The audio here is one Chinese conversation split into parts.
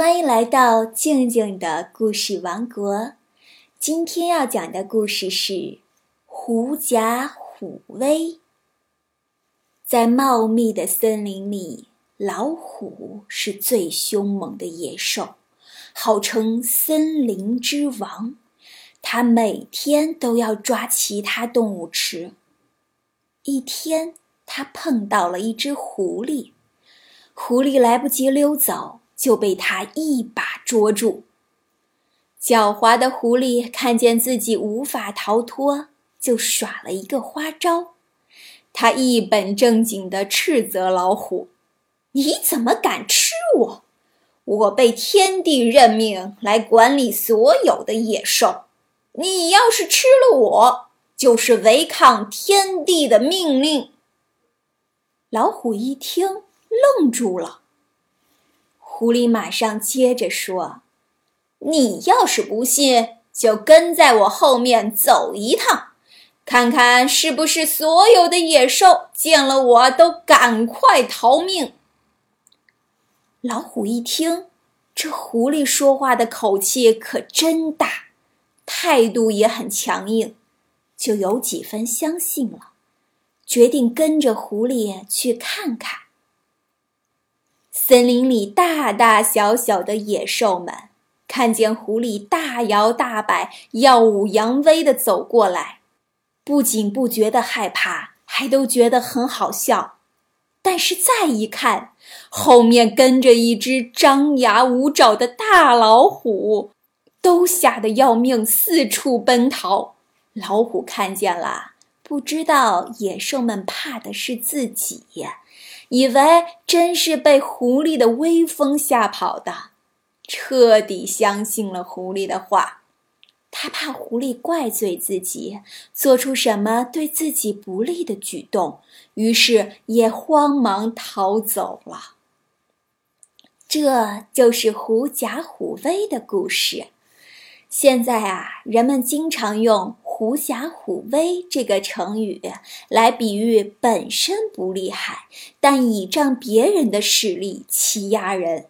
欢迎来到静静的故事王国。今天要讲的故事是《狐假虎威》。在茂密的森林里，老虎是最凶猛的野兽，号称森林之王。它每天都要抓其他动物吃。一天，它碰到了一只狐狸，狐狸来不及溜走。就被他一把捉住。狡猾的狐狸看见自己无法逃脱，就耍了一个花招。他一本正经地斥责老虎：“你怎么敢吃我？我被天帝任命来管理所有的野兽，你要是吃了我，就是违抗天帝的命令。”老虎一听，愣住了。狐狸马上接着说：“你要是不信，就跟在我后面走一趟，看看是不是所有的野兽见了我都赶快逃命。”老虎一听，这狐狸说话的口气可真大，态度也很强硬，就有几分相信了，决定跟着狐狸去看看。森林里大大小小的野兽们看见狐狸大摇大摆、耀武扬威地走过来，不仅不觉得害怕，还都觉得很好笑。但是再一看，后面跟着一只张牙舞爪的大老虎，都吓得要命，四处奔逃。老虎看见了，不知道野兽们怕的是自己。以为真是被狐狸的威风吓跑的，彻底相信了狐狸的话。他怕狐狸怪罪自己，做出什么对自己不利的举动，于是也慌忙逃走了。这就是狐假虎威的故事。现在啊，人们经常用。狐假虎威这个成语来比喻本身不厉害，但倚仗别人的势力欺压人。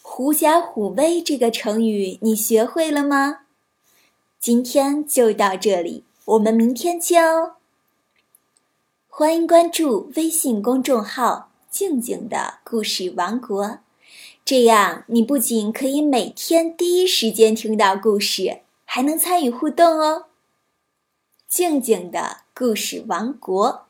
狐假虎威这个成语你学会了吗？今天就到这里，我们明天见哦。欢迎关注微信公众号“静静的故事王国”，这样你不仅可以每天第一时间听到故事。还能参与互动哦！静静的故事王国。